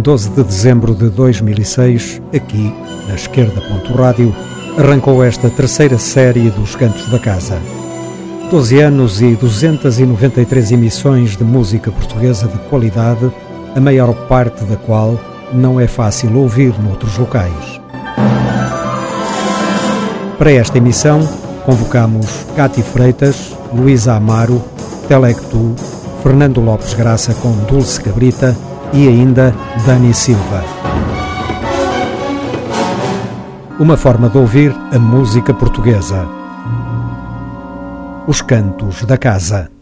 em 12 de dezembro de 2006, aqui, na esquerda. Rádio, arrancou esta terceira série dos Cantos da Casa. 12 anos e 293 emissões de música portuguesa de qualidade, a maior parte da qual não é fácil ouvir noutros locais. Para esta emissão, convocamos Cati Freitas, Luísa Amaro, Telectu, Fernando Lopes Graça com Dulce Cabrita e ainda Dani Silva. Uma forma de ouvir a música portuguesa. Os Cantos da Casa.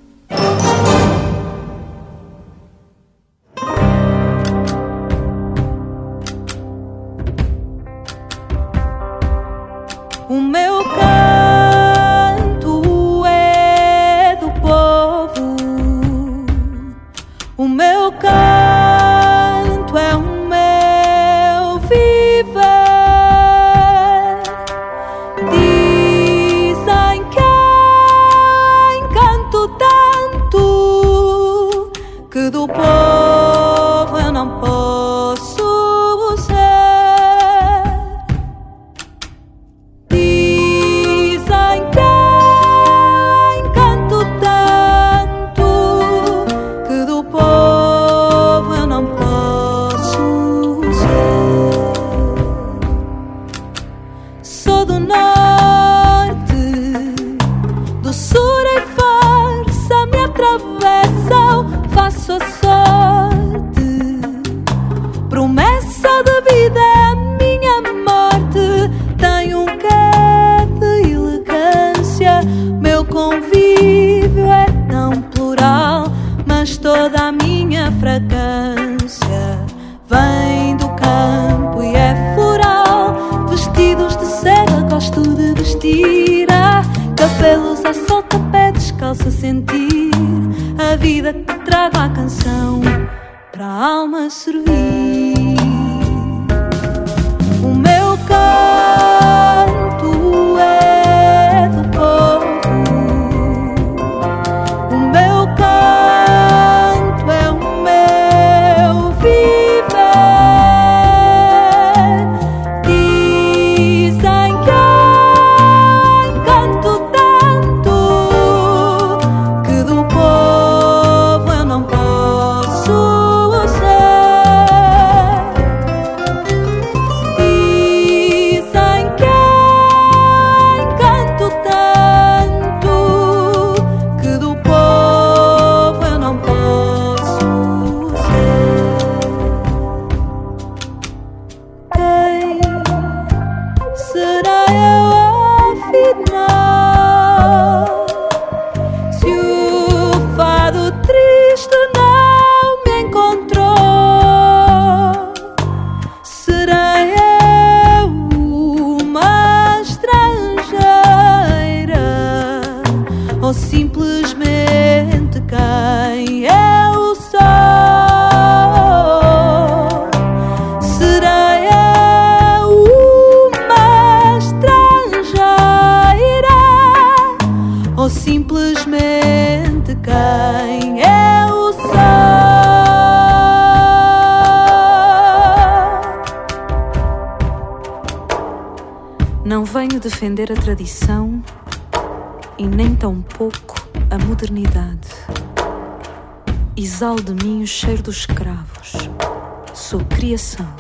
Criação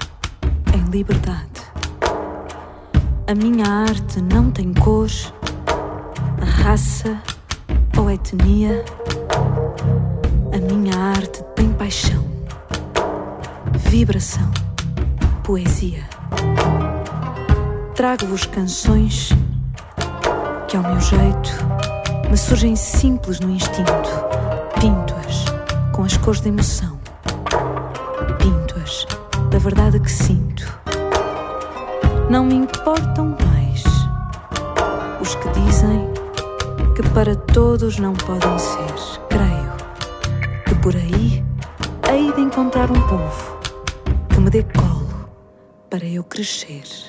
em liberdade. A minha arte não tem cor, raça ou etnia. A minha arte tem paixão, vibração, poesia. Trago-vos canções que, ao meu jeito, me surgem simples no instinto. Pinto-as com as cores da emoção da verdade que sinto. Não me importam mais os que dizem que para todos não podem ser. Creio que por aí hei de encontrar um povo que me dê colo para eu crescer.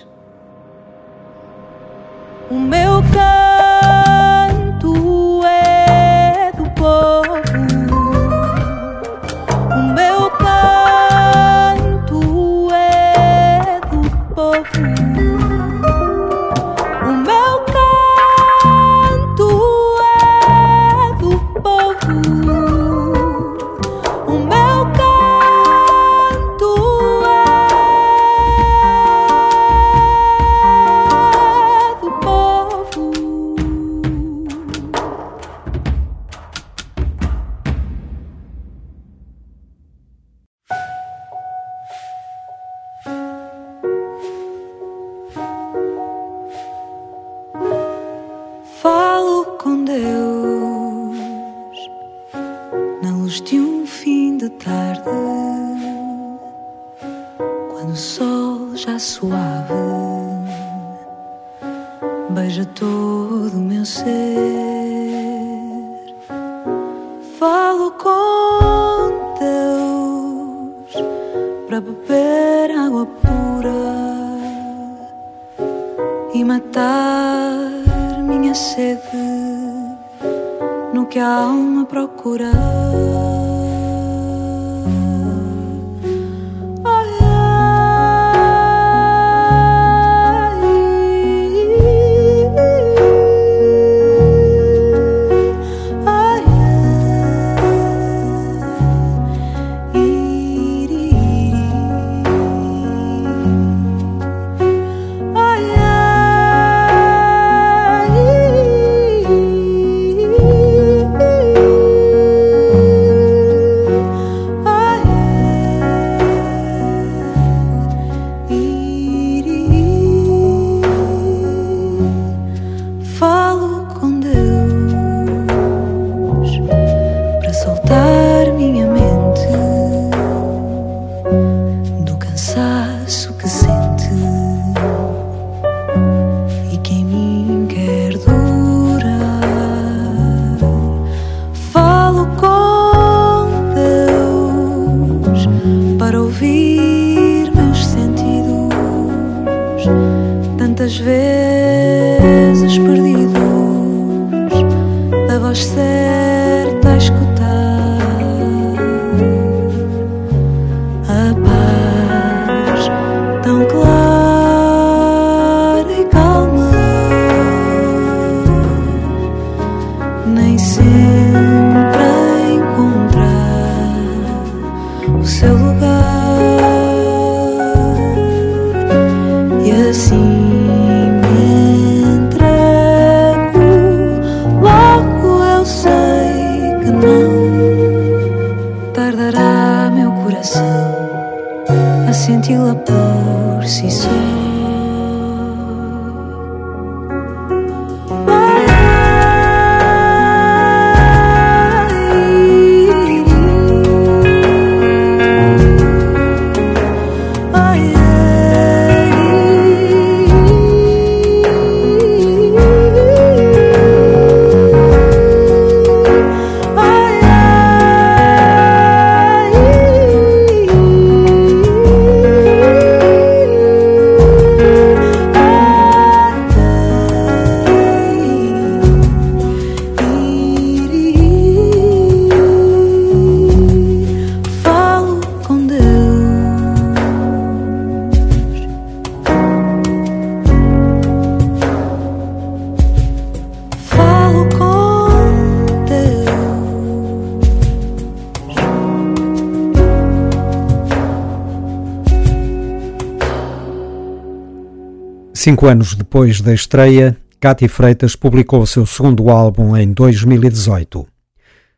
Cinco anos depois da estreia, Cátia Freitas publicou seu segundo álbum em 2018.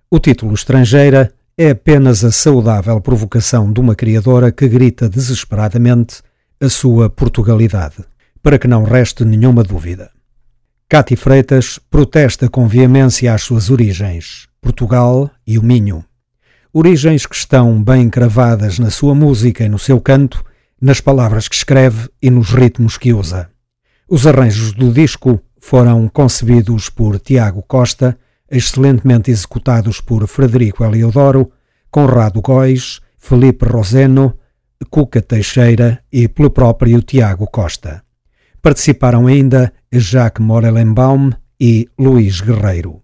O título Estrangeira é apenas a saudável provocação de uma criadora que grita desesperadamente a sua Portugalidade, para que não reste nenhuma dúvida. Cátia Freitas protesta com veemência as suas origens, Portugal e o Minho. Origens que estão bem cravadas na sua música e no seu canto, nas palavras que escreve e nos ritmos que usa. Os arranjos do disco foram concebidos por Tiago Costa, excelentemente executados por Frederico Eliodoro, Conrado Góis, Felipe Roseno, Cuca Teixeira e pelo próprio Tiago Costa. Participaram ainda Jacques Morelenbaum e Luís Guerreiro.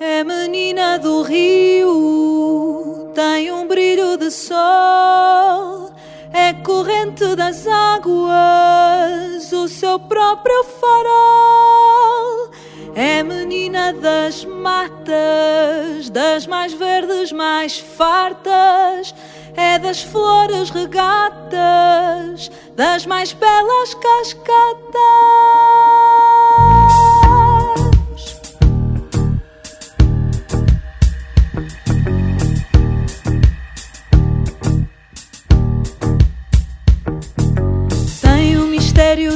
É menina do rio, tem um brilho de sol é corrente das águas, o seu próprio farol. É menina das matas, das mais verdes, mais fartas. É das flores regatas, das mais belas cascatas.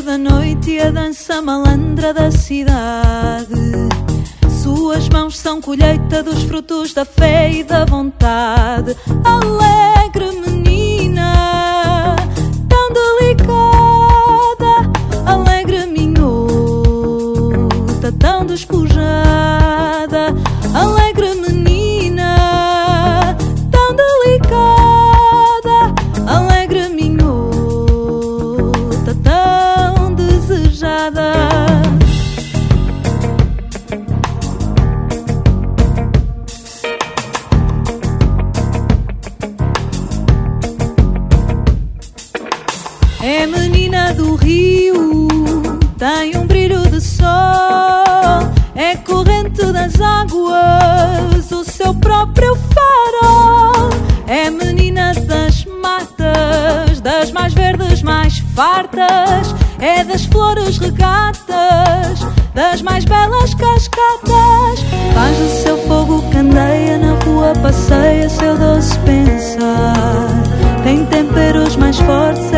da noite e a dança malandra da cidade. Suas mãos são colheita dos frutos da fé e da vontade. Alegre é das flores regatas, das mais belas cascatas. Faz do seu fogo candeia, na rua passeia seu doce pensar. Tem temperos mais fortes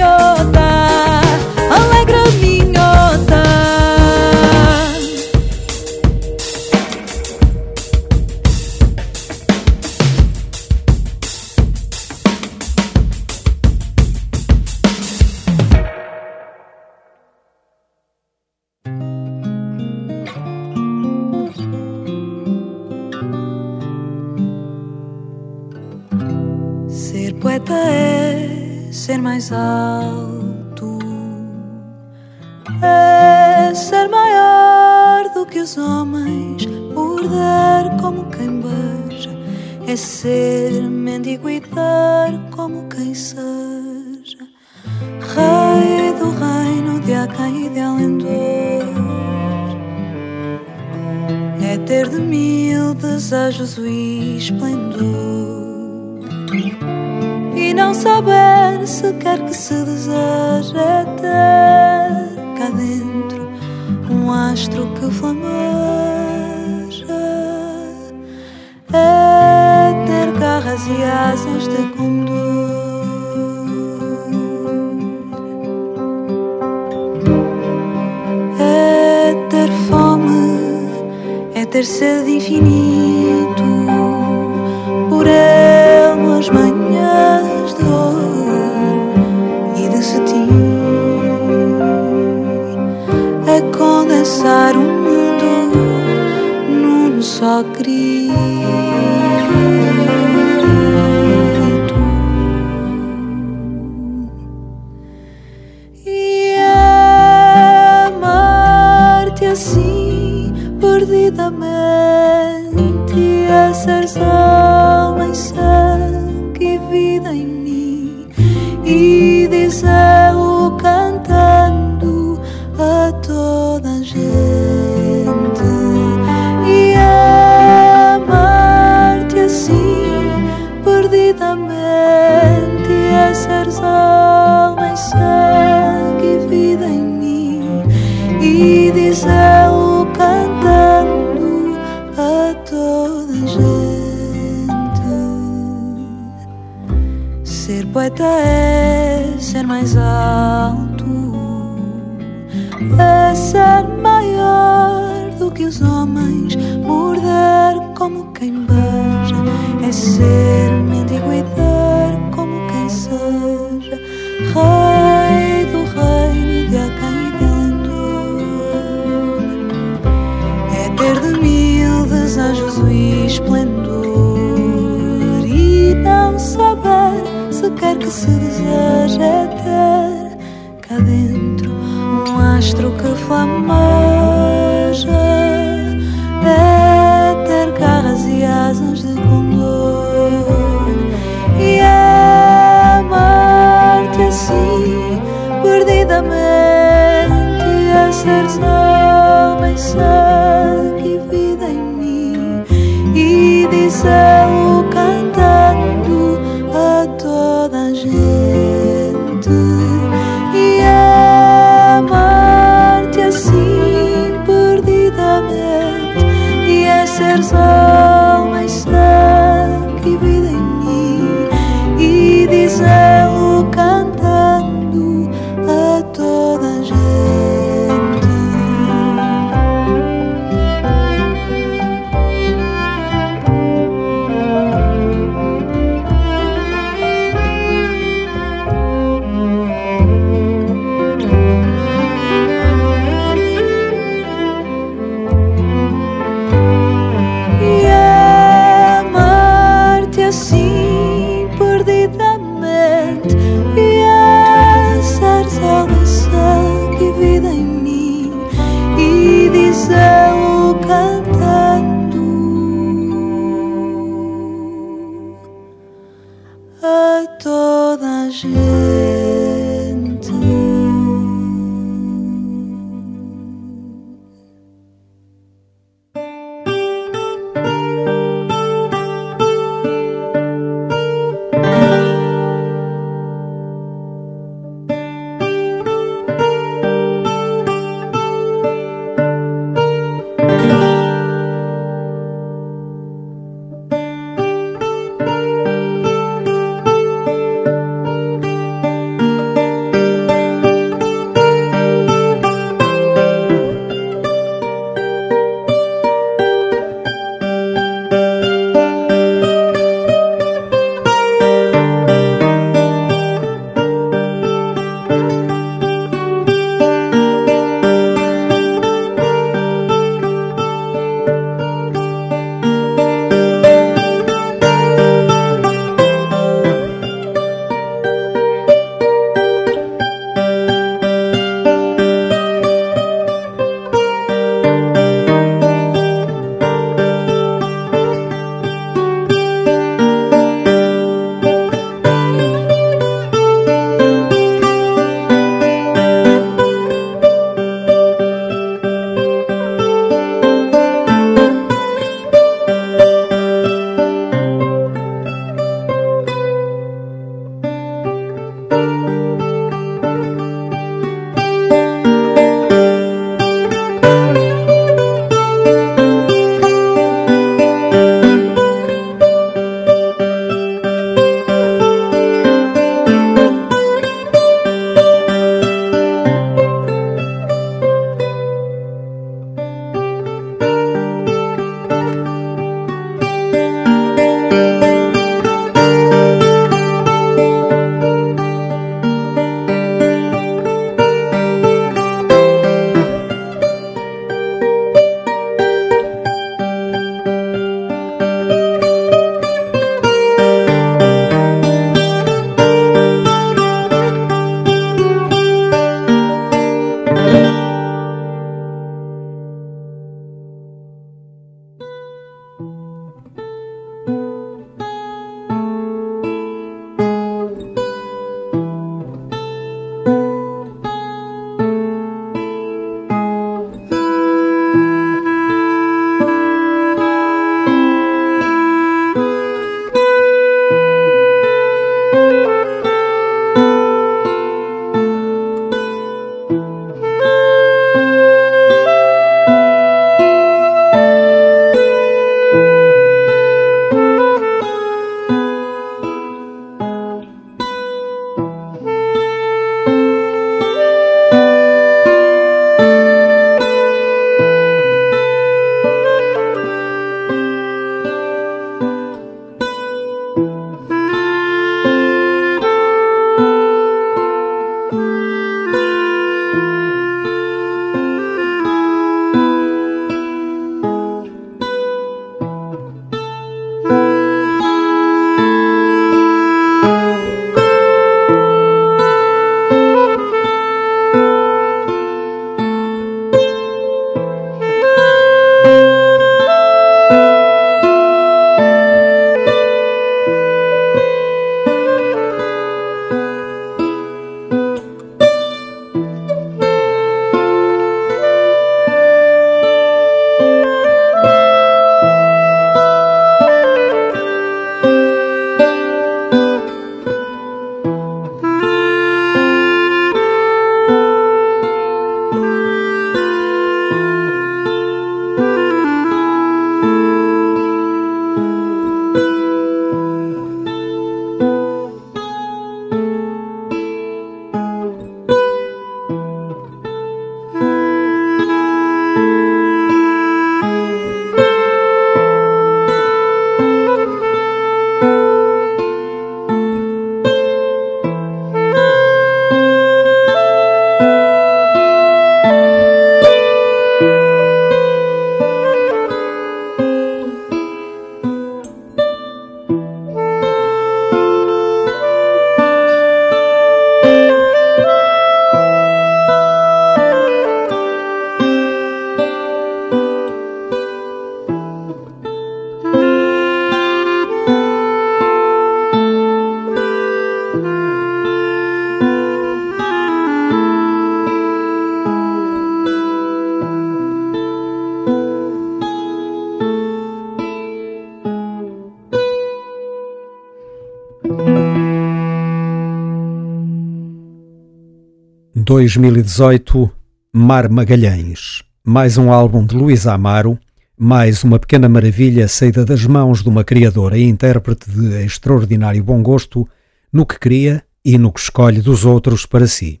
2018 Mar Magalhães, mais um álbum de Luís Amaro, mais uma pequena maravilha saída das mãos de uma criadora e intérprete de extraordinário bom gosto no que cria e no que escolhe dos outros para si.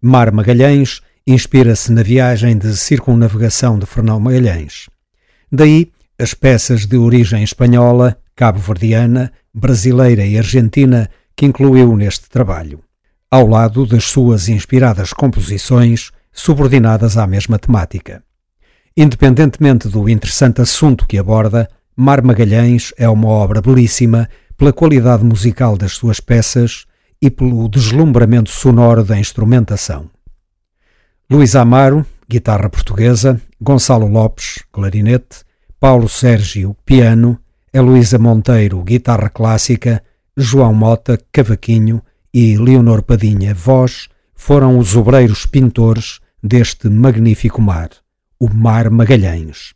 Mar Magalhães inspira-se na viagem de circunnavegação de Fernão Magalhães. Daí as peças de origem espanhola, cabo-verdiana, brasileira e argentina que incluiu neste trabalho, ao lado das suas inspiradas composições subordinadas à mesma temática. Independentemente do interessante assunto que aborda, Mar Magalhães é uma obra belíssima pela qualidade musical das suas peças e pelo deslumbramento sonoro da instrumentação. Luís Amaro, guitarra portuguesa, Gonçalo Lopes, clarinete, Paulo Sérgio, piano, Heloísa Monteiro, guitarra clássica, João Mota, cavaquinho e Leonor Padinha, voz, foram os obreiros pintores deste magnífico mar, o Mar Magalhães.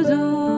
do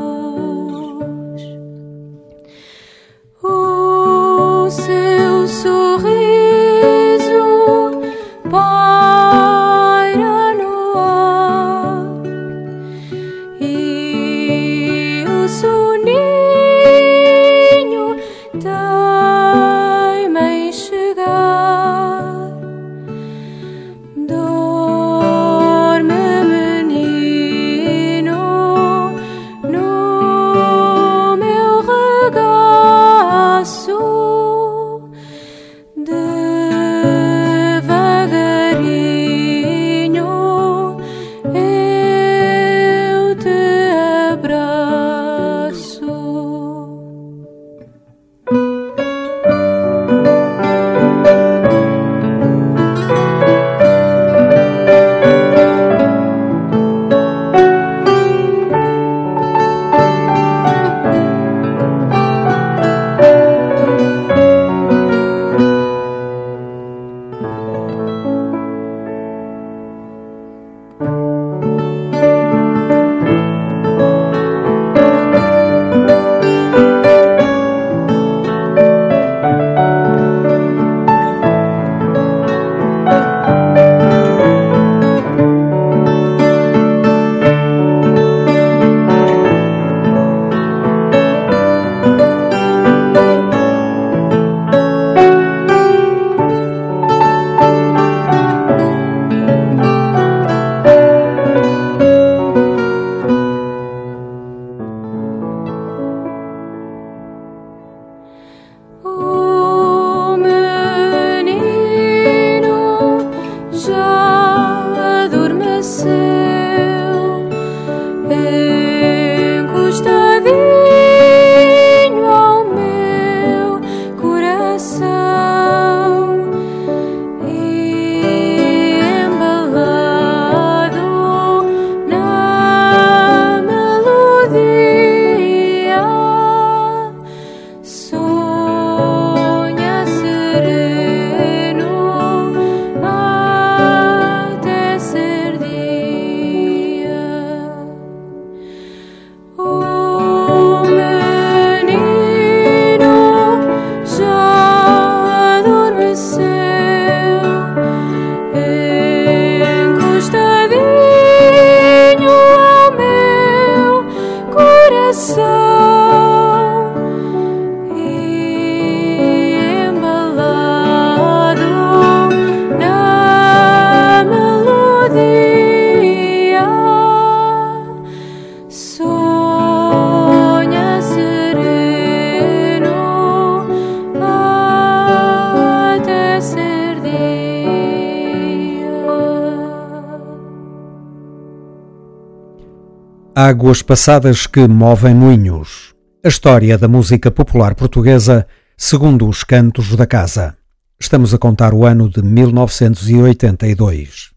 Águas passadas que movem moinhos. A história da música popular portuguesa segundo os cantos da casa. Estamos a contar o ano de 1982.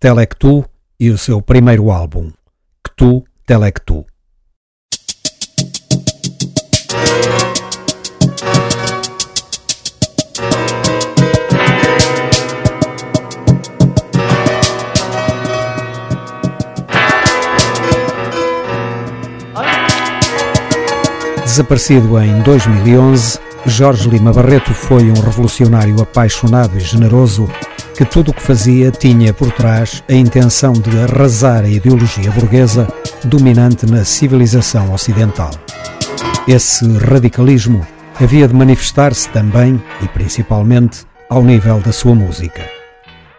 Telectu e o seu primeiro álbum, Ctu Telectu. Desaparecido em 2011, Jorge Lima Barreto foi um revolucionário apaixonado e generoso que tudo o que fazia tinha por trás a intenção de arrasar a ideologia burguesa dominante na civilização ocidental. Esse radicalismo havia de manifestar-se também e principalmente ao nível da sua música.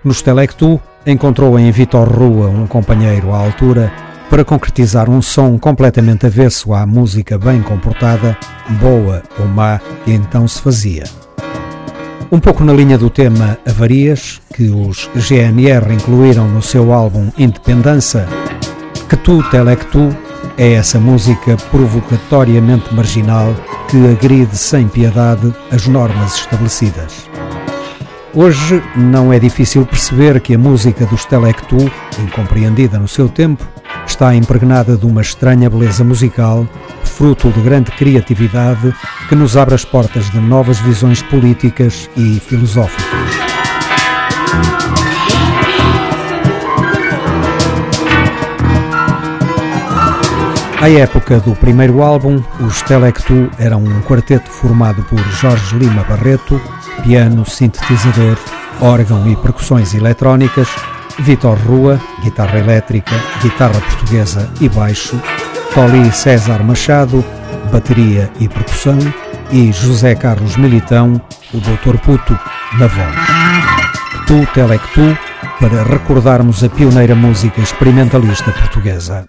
Nos Telectu encontrou em Vitor Rua um companheiro à altura para concretizar um som completamente avesso à música bem comportada, boa ou má, que então se fazia. Um pouco na linha do tema Avarias, que os GNR incluíram no seu álbum Independência, que tu, Telectu, é essa música provocatoriamente marginal que agride sem piedade as normas estabelecidas. Hoje não é difícil perceber que a música dos Telectu, incompreendida no seu tempo, está impregnada de uma estranha beleza musical, fruto de grande criatividade que nos abre as portas de novas visões políticas e filosóficas. À época do primeiro álbum, os Telectu eram um quarteto formado por Jorge Lima Barreto, piano, sintetizador, órgão e percussões eletrónicas, Vitor Rua, guitarra elétrica, guitarra portuguesa e baixo, Toli César Machado, bateria e percussão e José Carlos Militão, o Doutor Puto, na voz. Tu, Telectu, para recordarmos a pioneira música experimentalista portuguesa.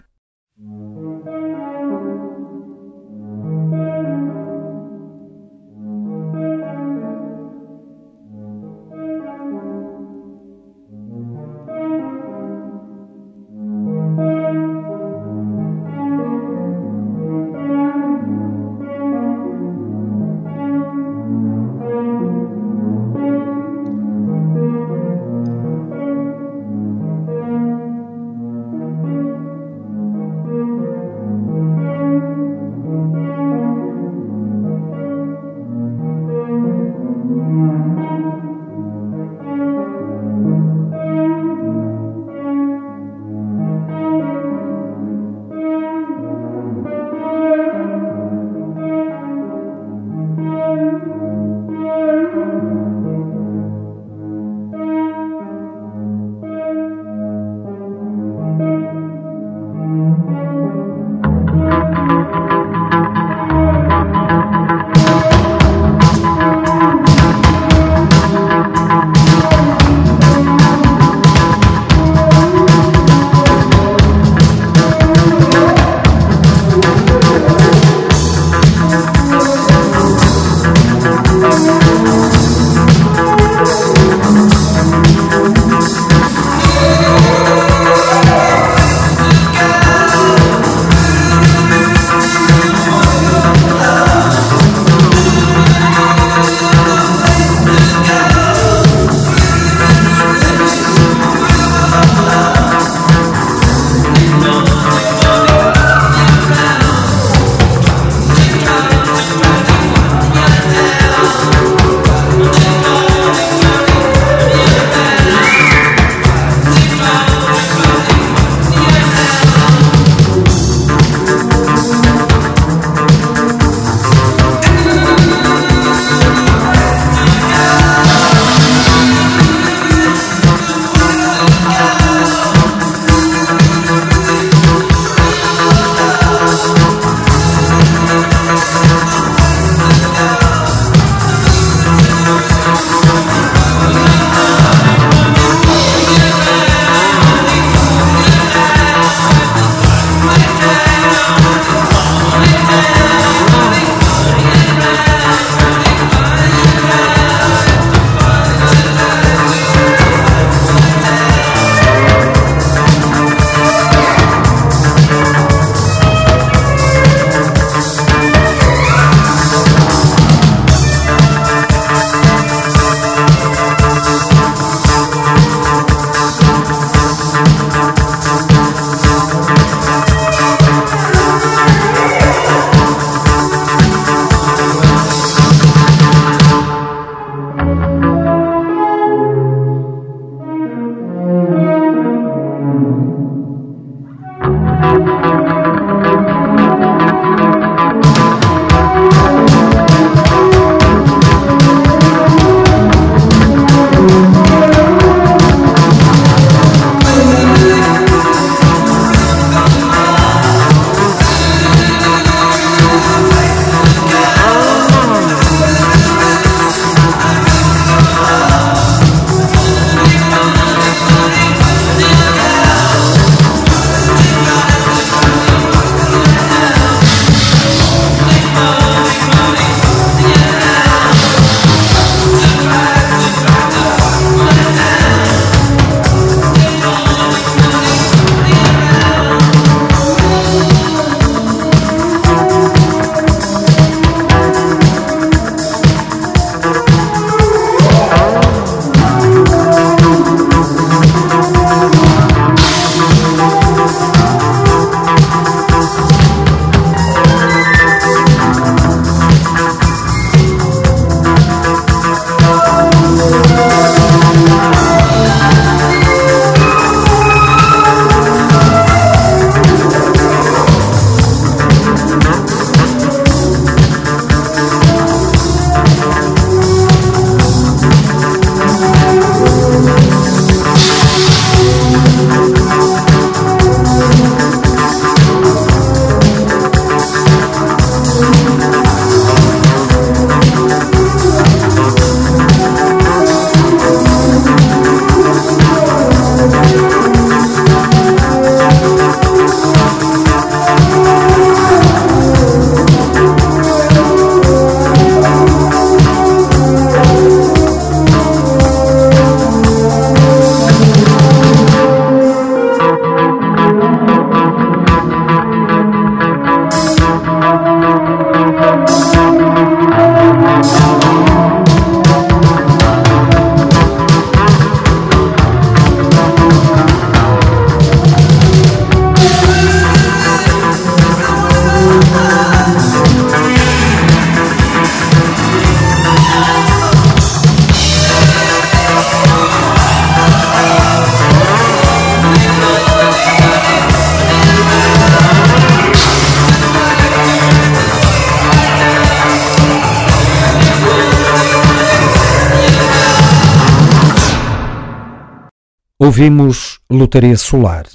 Ouvimos Lotaria Solar,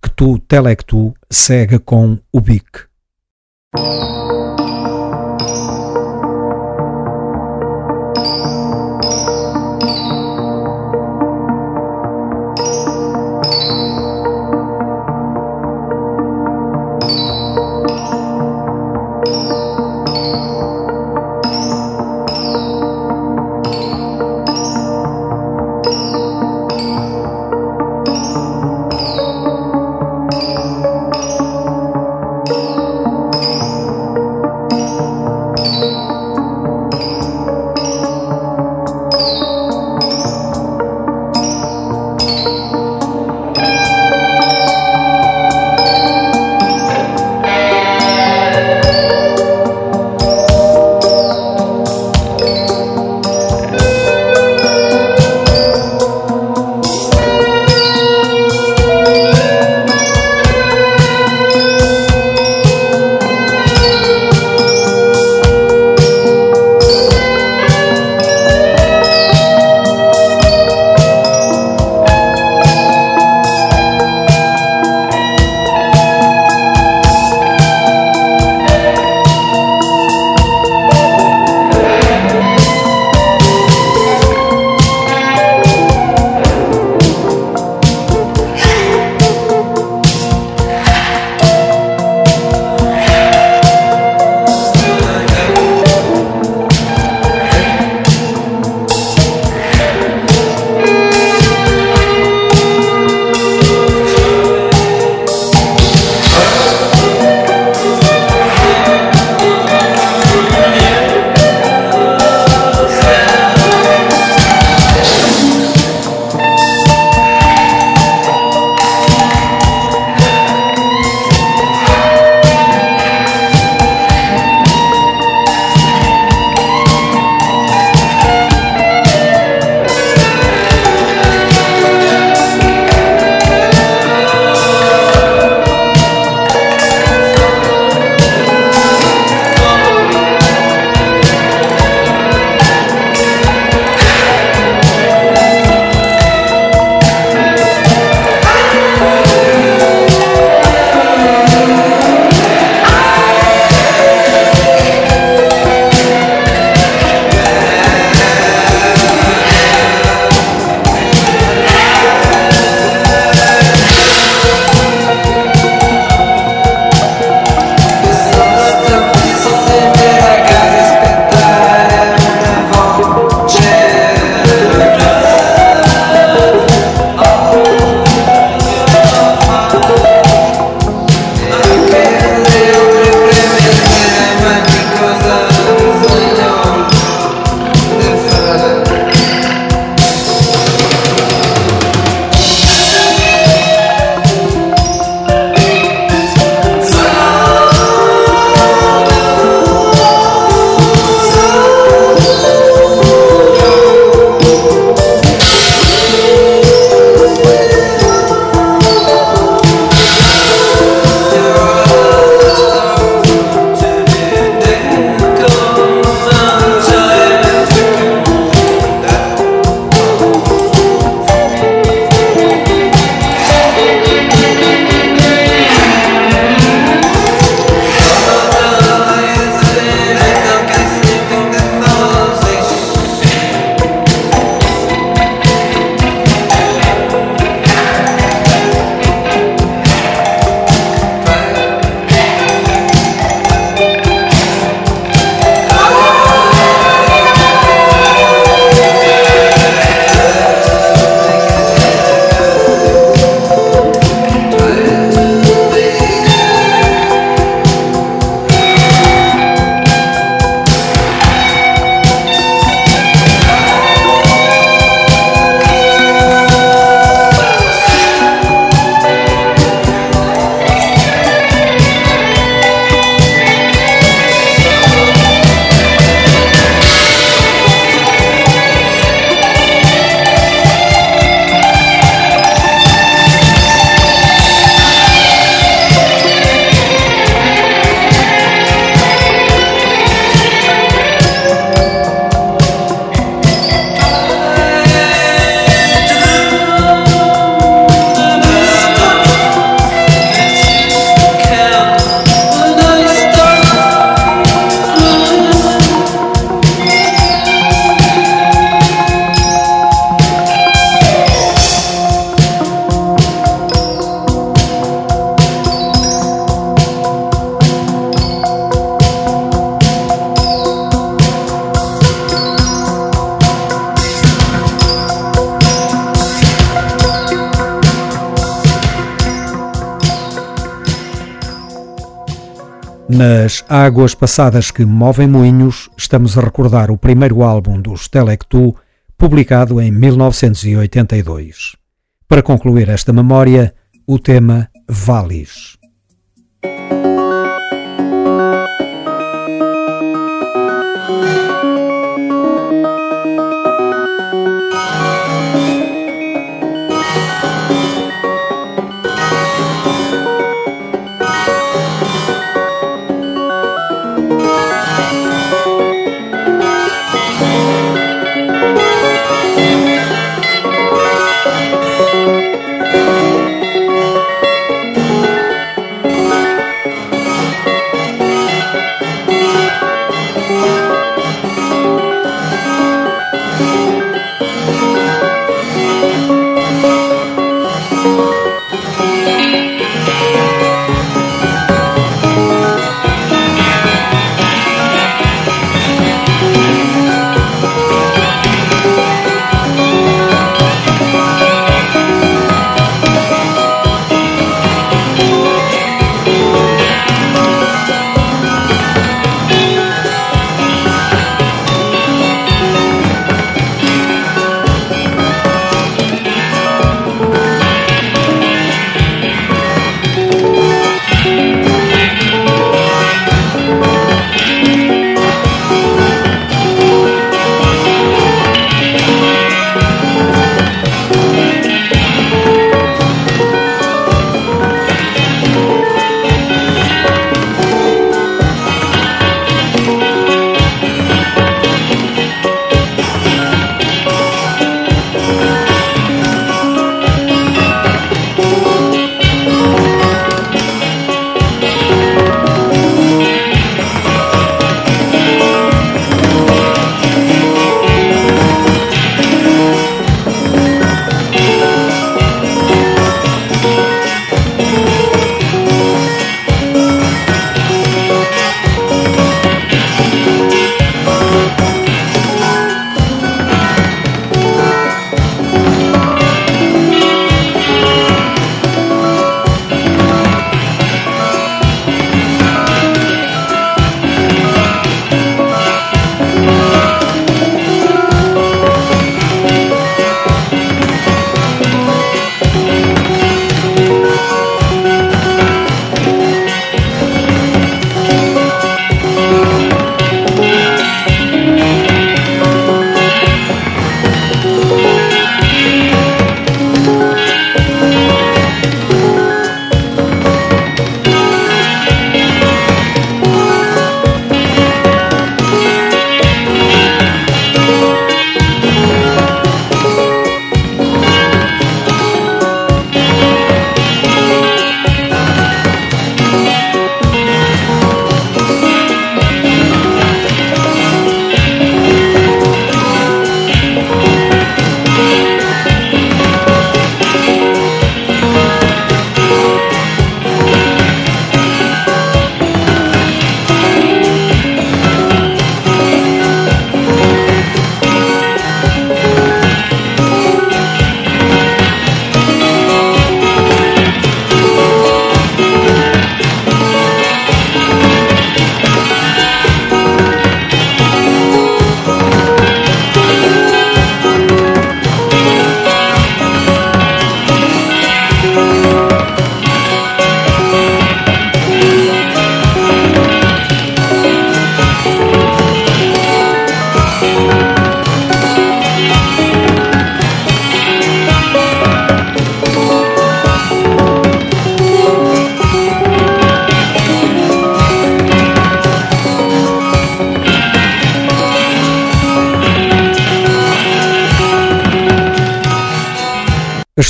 que tu, Telectu, cega com o BIC. Águas Passadas que Movem Moinhos, estamos a recordar o primeiro álbum dos Telectu, publicado em 1982. Para concluir esta memória, o tema Valis.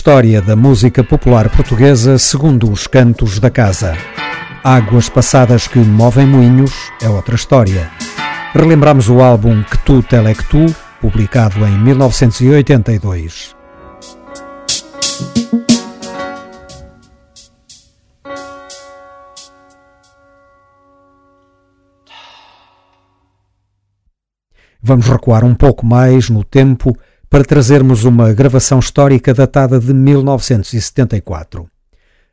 História da música popular portuguesa segundo os cantos da casa. Águas passadas que movem moinhos é outra história. Relembramos o álbum Que Tu Telec Tu, publicado em 1982. Vamos recuar um pouco mais no tempo para trazermos uma gravação histórica datada de 1974.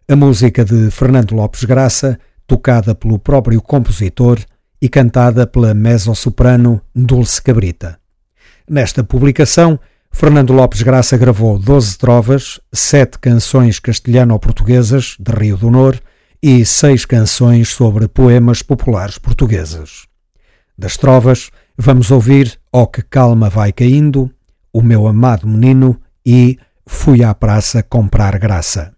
A música de Fernando Lopes Graça tocada pelo próprio compositor e cantada pela mezzo-soprano Dulce Cabrita. Nesta publicação, Fernando Lopes Graça gravou 12 trovas, 7 canções castelhano-portuguesas de Rio do Nor e 6 canções sobre poemas populares portugueses. Das trovas, vamos ouvir oh, que calma vai caindo, O meu amado menino e Fui à praça comprar graça.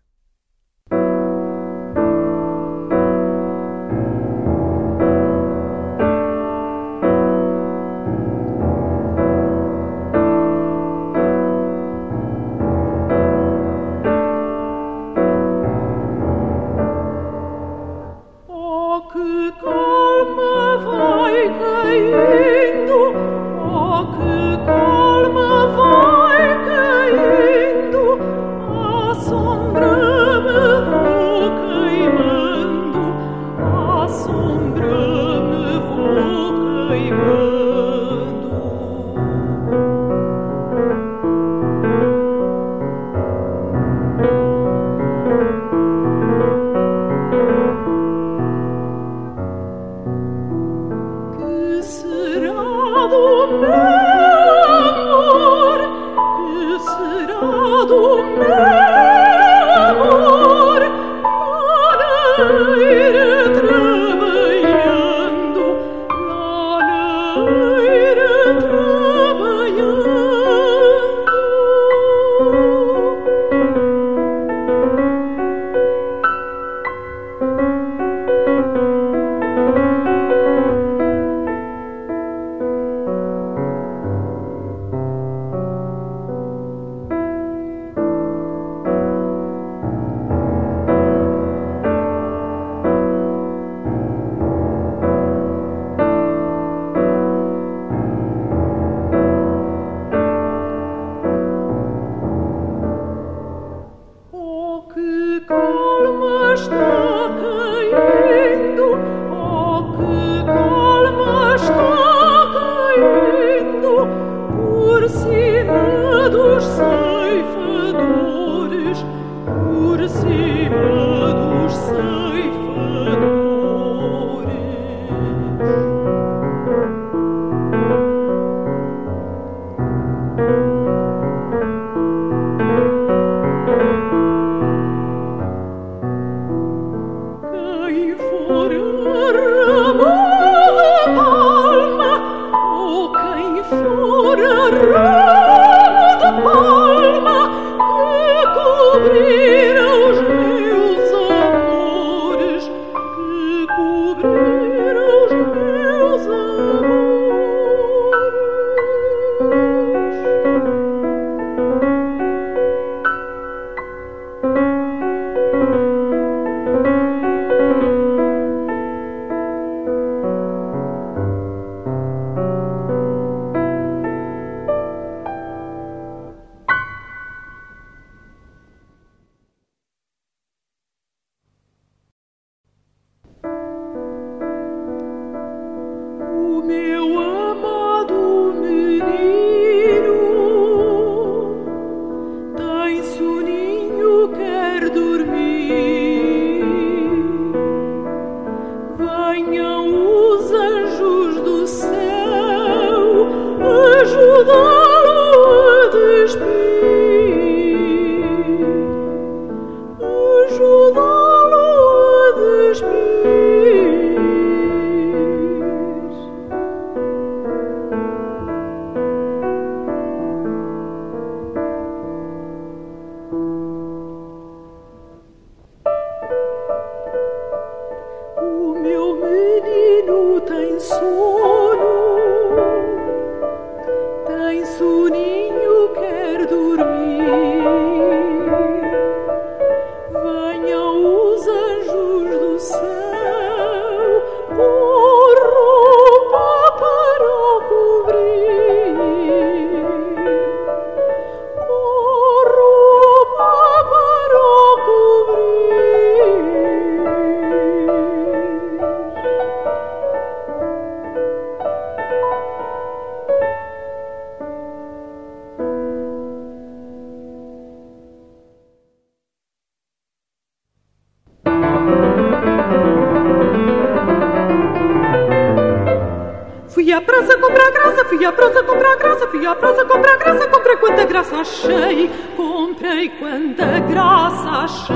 Comprei quanta graça achei.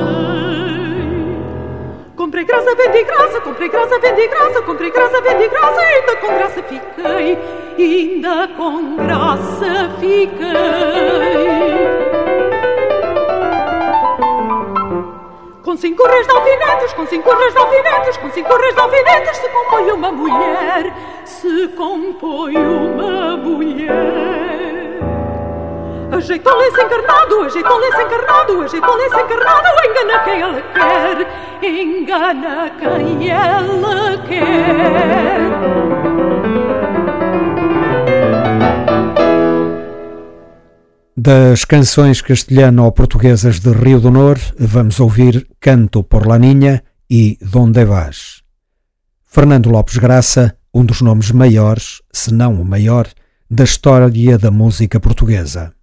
Comprei graça, vendi graça, comprei graça, vendi graça, comprei graça, vendi graça, ainda com graça fiquei, ainda com graça fiquei. Com cinco reis de alfinetes, com cinco reis de alfinetes, com cinco reis de alfinetes, se compõe uma mulher, se compõe uma mulher. Ajeitou-lhe-se encarnado, ajeitou-lhe-se encarnado, ajeitou-lhe-se encarnado, engana quem ela quer, engana quem ela quer. Das canções castelhano-portuguesas de Rio do Nor, vamos ouvir Canto por la Niña e Donde Vas. Fernando Lopes Graça, um dos nomes maiores, se não o maior, da história da música portuguesa.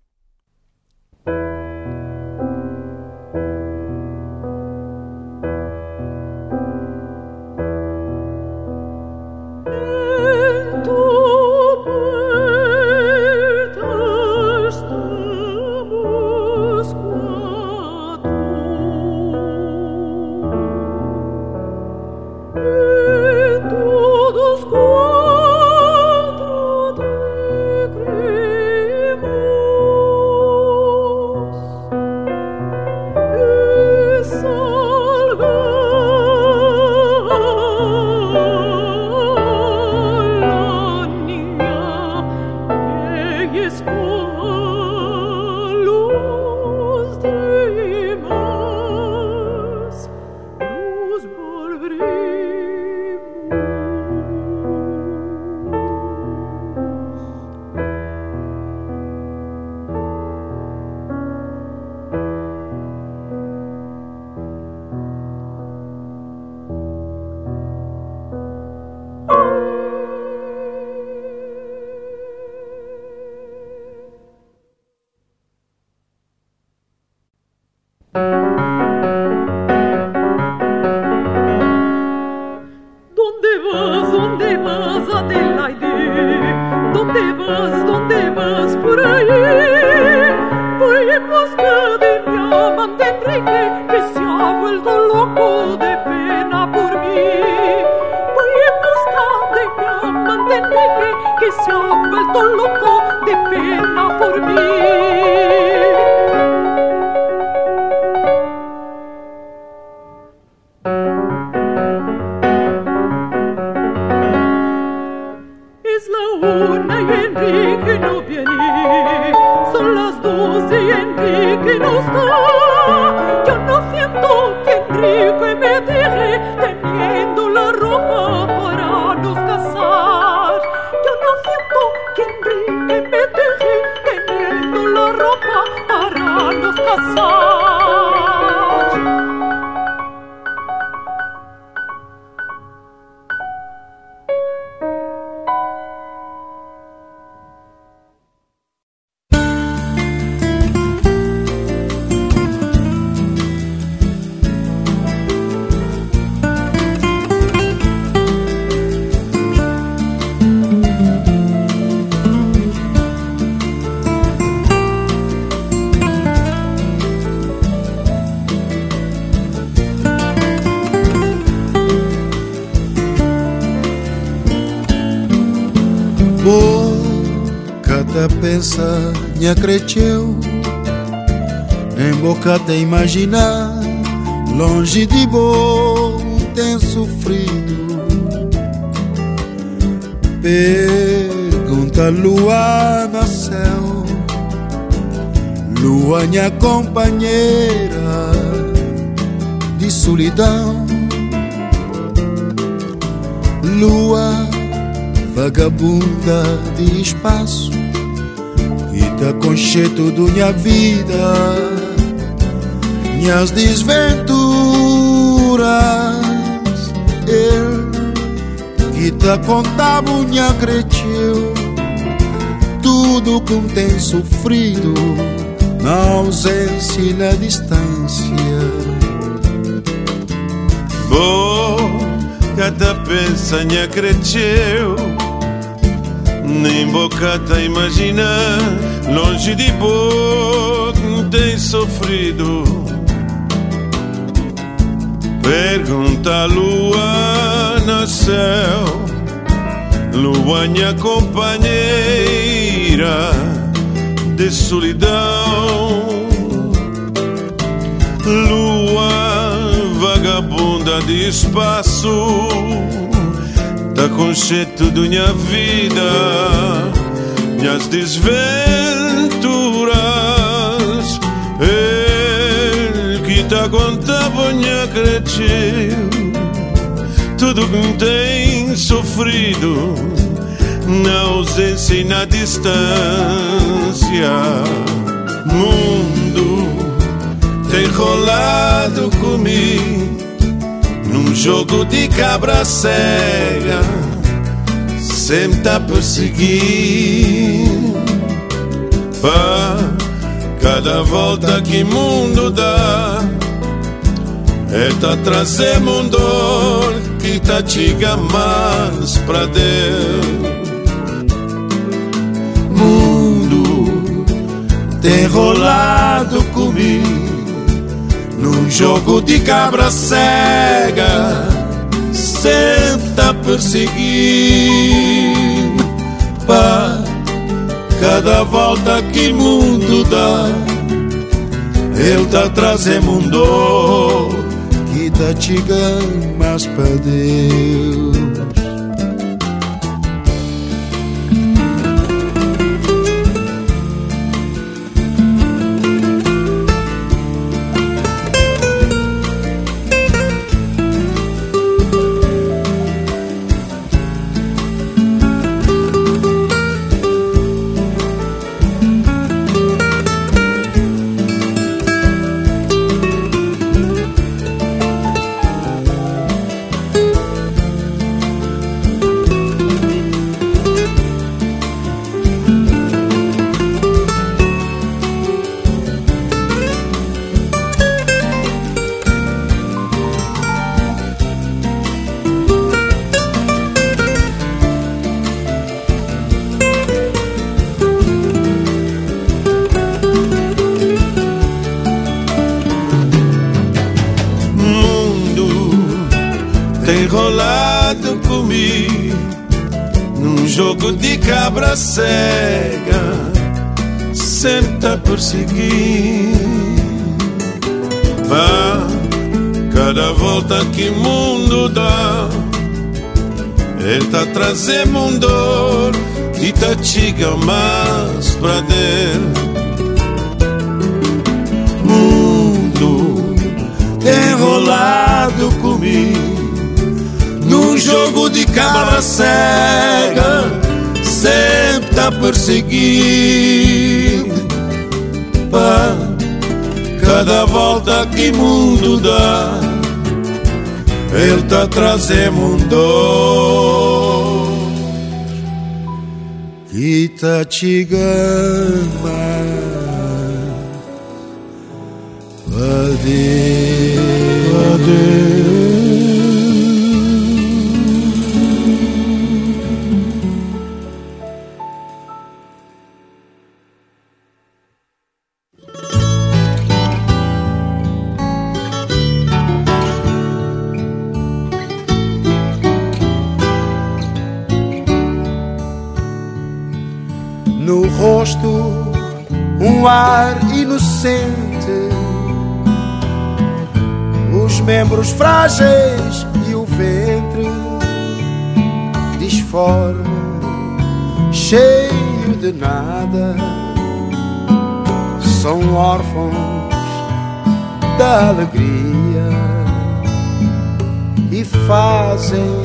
Imaginar longe de bom tem sofrido. Pergunta lua no céu lua minha companheira de solidão. Lua vagabunda de espaço Te concheto da minha vida Minhas desventuras. Eu que te contava minha cresceu Tudo que tem sofrido Na ausência e na distância. Boa, cada pensa minha cresceu nem boca te imagina, longe de boca tem sofrido. Pergunta a lua no céu, lua minha companheira de solidão. Lua vagabunda de espaço da conceito da minha vida, minhas desventuras. Tá contando minha cresceu, tudo que tem sofrido, na ausência e na distância. Mundo tem rolado comigo num jogo de cabra cega, sempre tá perseguindo. Pá, cada volta que mundo dá, é tá trazendo um dor que tá chega mais pra Deus. Mundo tem rolado comigo num jogo de cabra cega, sempre tá perseguindo. Cada volta que mundo dá, ele tá trazendo um dor que tá chegando mais pra Deus. Tá trazendo um dor e tá chega mais pra dentro. Mundo enrolado comigo num jogo de cabra cega, sempre tá perseguindo cada volta que mundo dá, ele tá trazendo um dor que tá chegando alegria e fazem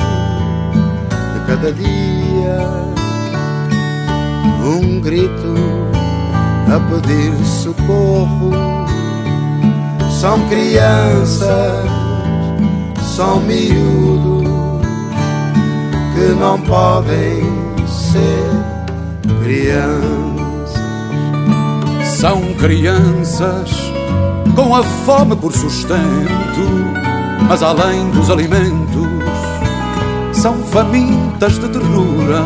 de cada dia um grito a pedir socorro são crianças, são miúdos que não podem ser crianças. São crianças com a fome por sustento, mas além dos alimentos, são famintas de ternura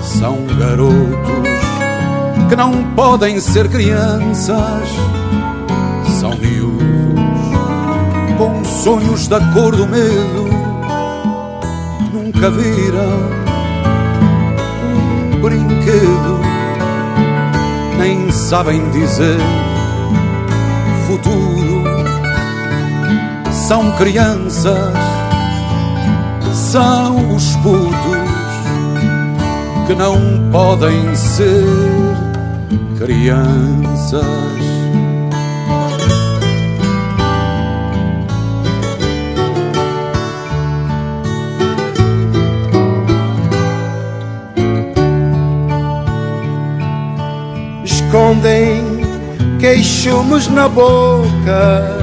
São garotos que não podem ser crianças, são miúdos com sonhos da cor do medo, nunca viram um brinquedo, nem sabem dizer São crianças, são os putos que não podem ser crianças. Escondem queixumes na boca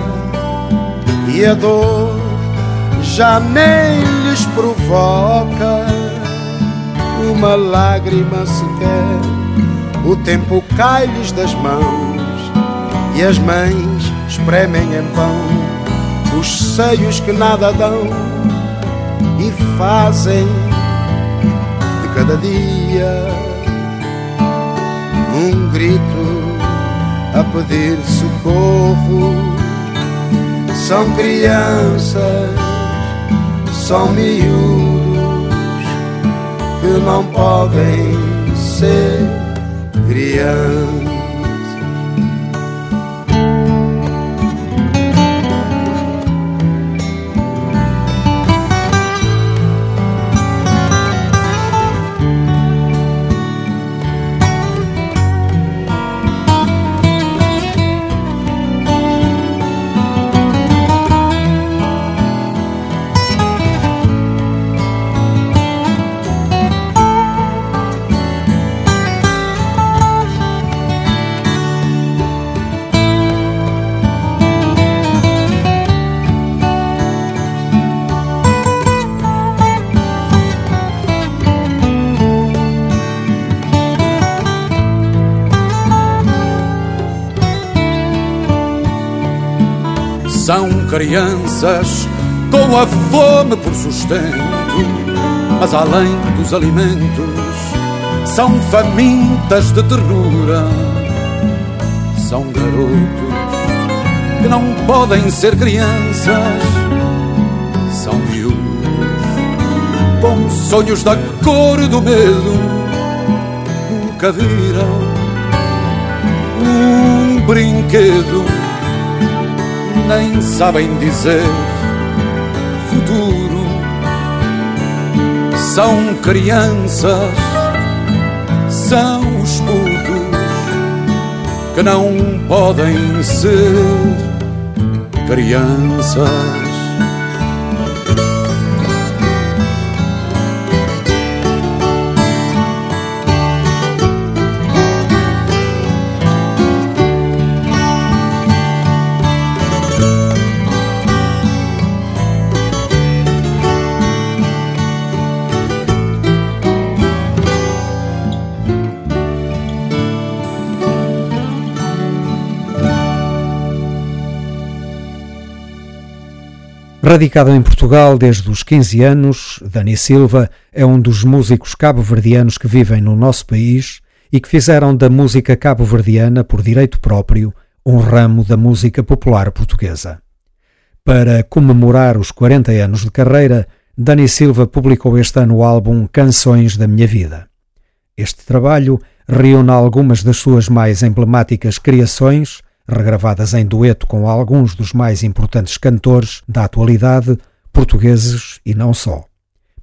e a dor já nem lhes provoca uma lágrima sequer. O tempo cai-lhes das mãos e as mães espremem em vão os seios que nada dão e fazem de cada dia um grito a pedir socorro. São crianças, são miúdos que não podem ser crianças. São crianças. Com a fome por sustento, mas além dos alimentos, são famintas de ternura. São garotos que não podem ser crianças, são miúdos com sonhos da cor do medo, nunca viram um brinquedo nem sabem dizer futuro. São crianças, são os putos que não podem ser crianças. Radicado em Portugal desde os 15 anos, Dani Silva é um dos músicos cabo-verdianos que vivem no nosso país e que fizeram da música cabo-verdiana, por direito próprio, um ramo da música popular portuguesa. Para comemorar os 40 anos de carreira, Dani Silva publicou este ano o álbum Canções da Minha Vida. Este trabalho reúne algumas das suas mais emblemáticas criações regravadas em dueto com alguns dos mais importantes cantores da atualidade, portugueses e não só.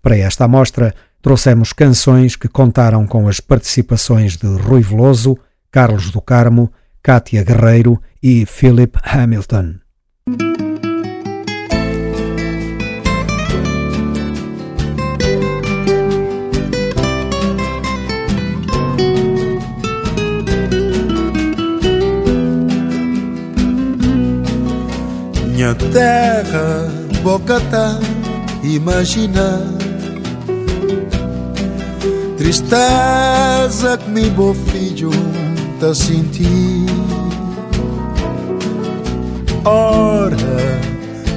Para esta amostra, trouxemos canções que contaram com as participações de Rui Veloso, Carlos do Carmo, Cátia Guerreiro e Philip Hamilton. Minha terra, Bocatá, imagina. Tristeza que me meu filho tá sentir Ora,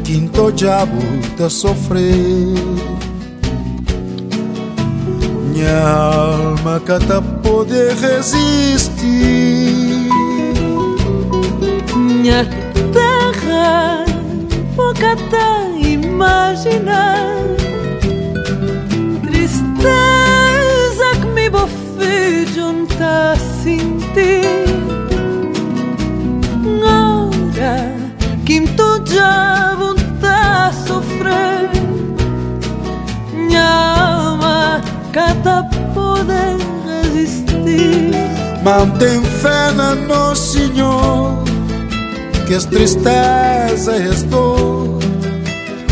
quinto diabo tá sofrer Minha alma cata pode resistir. Minha terra cata imaginar Tristeza que me bofe junta a sentir Ora que me já a sofrer Minha alma cata poder resistir. Mantém fé no nosso Senhor Que és dor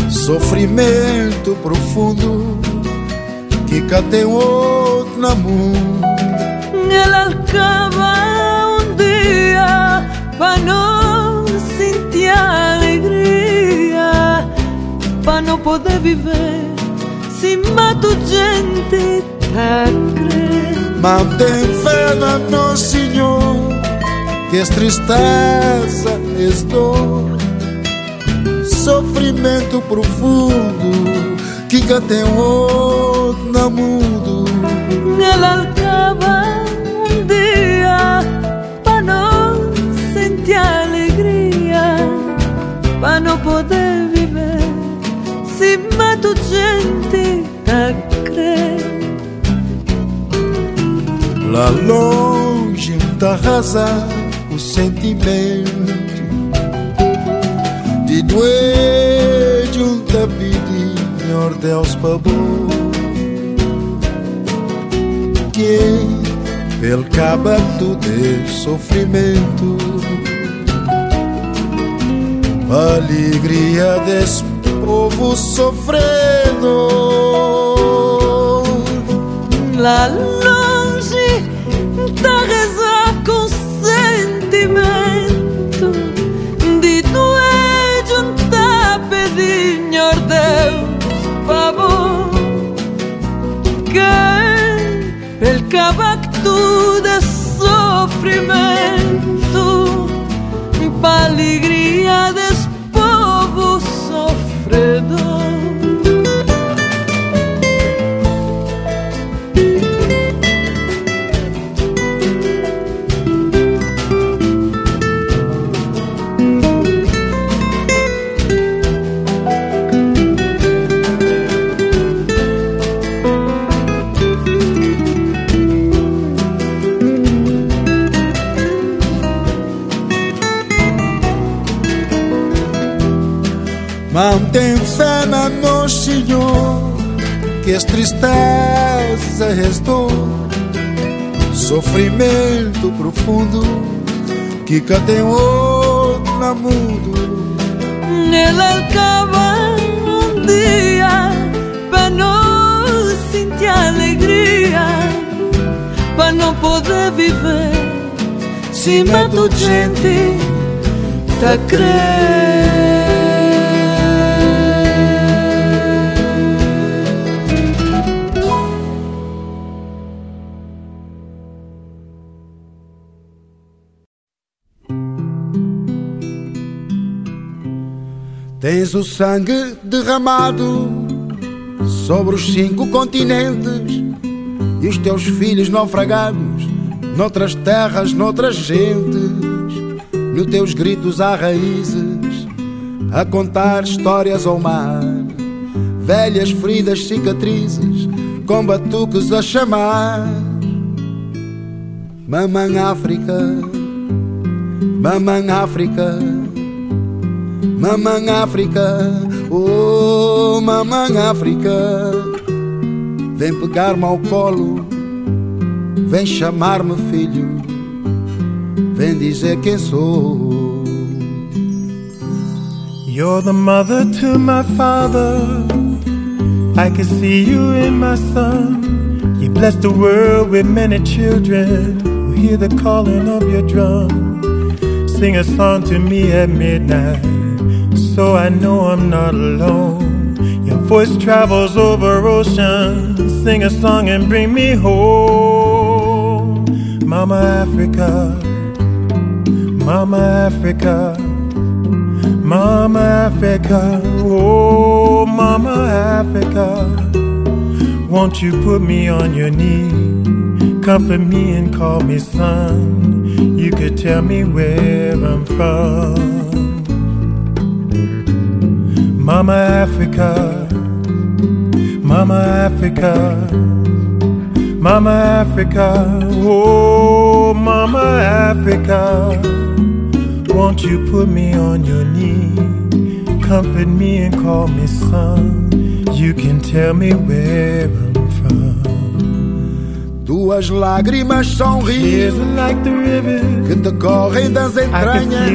Sofrimento profundo Que outro na mundo Ela acaba um dia Para não sentir alegria Para não poder viver Se mato gente crer Mantém fé no nosso Senhor Que as dor Sofrimento profundo Que cá tem outro na mundo Ela acaba um dia Para não sentir alegria Para não poder viver. Se mato gente a crer Lá longe tá arrasar o sentimento De doer de um tapidinho ordeus pavor Que pel cabato de sofrimento Alegria desse povo sofrendo. Lá longe Deus favor Que pel cabacto de sofrimento Pa alegria desse Sofrimento profundo Que tem outro na mundo. Ela acaba um dia Para não sentir alegria Para não poder viver Se mato gente Tá crer Tens o sangue derramado sobre os cinco continentes e os teus filhos naufragados noutras terras, noutras gentes. Nos teus gritos há raízes a contar histórias ao mar, velhas feridas, cicatrizes com batuques a chamar. Mamãe África, mamãe África. Mamãe África, oh mamãe África, vem pegar-me ao colo, vem chamar-me filho, vem dizer quem sou. You're the mother to my father. I can see you in my son. You bless the world with many children who hear the calling of your drum. Sing a song to me at midnight so I know I'm not alone. Your voice travels over oceans. Sing a song and bring me home. Mama Africa, Mama Africa, Mama Africa, oh Mama Africa. Won't you put me on your knee? Comfort me and call me son. You could tell me where I'm from. Mama Africa, Mama Africa, Mama Africa, oh Mama Africa. Won't you put me on your knee? Comfort me and call me son. You can tell me where I'm. Tuas lágrimas são rios like que decorrem das entranhas.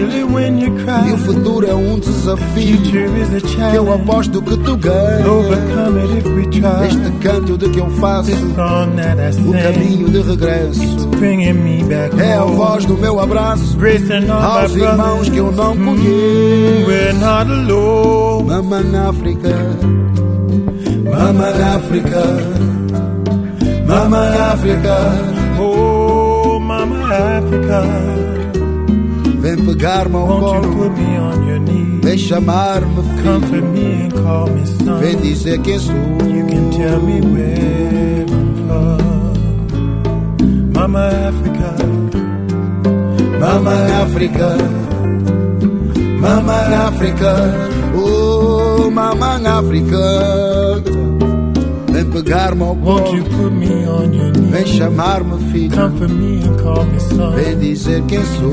E o futuro é um desafio. Que eu aposto que tu ganhas. Este canto de que eu faço. O caminho de regresso. É a voz do meu abraço. Aos irmãos que eu não conheço. Mamãe África, Mamãe África. Mama África, oh Mama África, vem pegar-me ao colo, vem chamar-me filho, vem dizer quem sou. You can tell me where I'm from. Mama África, Mama África, Mama África, oh Mama África. Pegar-me ao colo Vem chamar-me filho. Vem dizer quem sou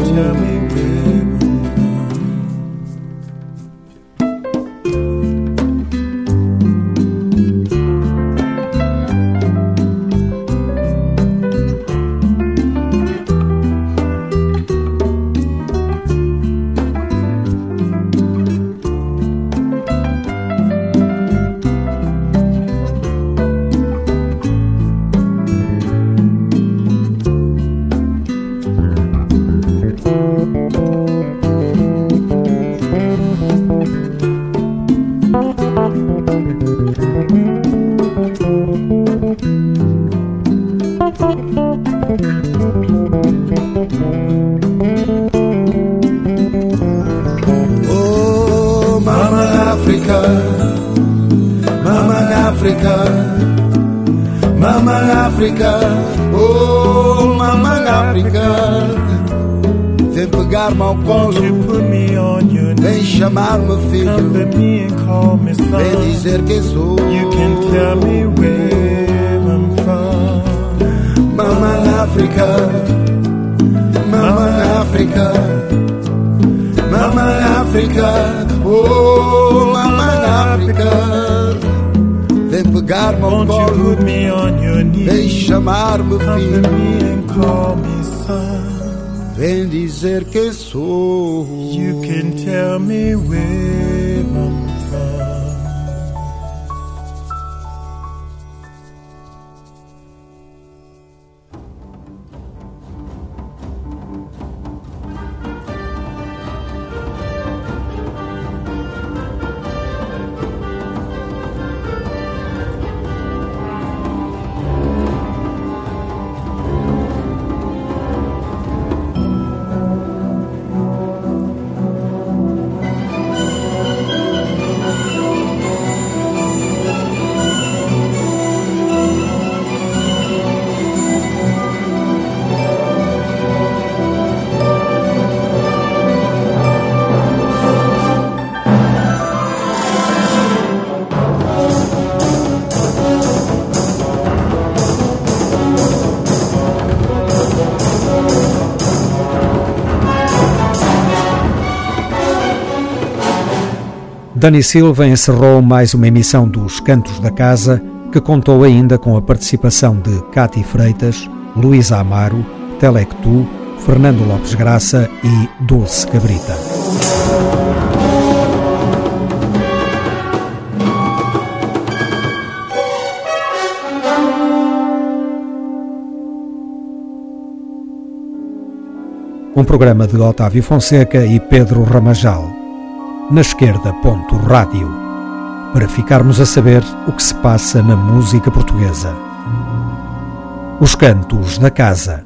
brought me where I'm from. Mama Africa, Mama Africa, Mama Africa, oh Mama Africa. They forgot my Won't ballroom. you put me on your knees? They chamaram filho. me and call me son. Vem dizer que sou. You can tell me where I'm Dani Silva encerrou mais uma emissão dos Cantos da Casa, que contou ainda com a participação de Cati Freitas, Luísa Amaro, Telectu, Fernando Lopes Graça e Dulce Cabrita. Um programa de Otávio Fonseca e Pedro Ramajal na esquerda ponto rádio, para ficarmos a saber o que se passa na música portuguesa. Os cantos da casa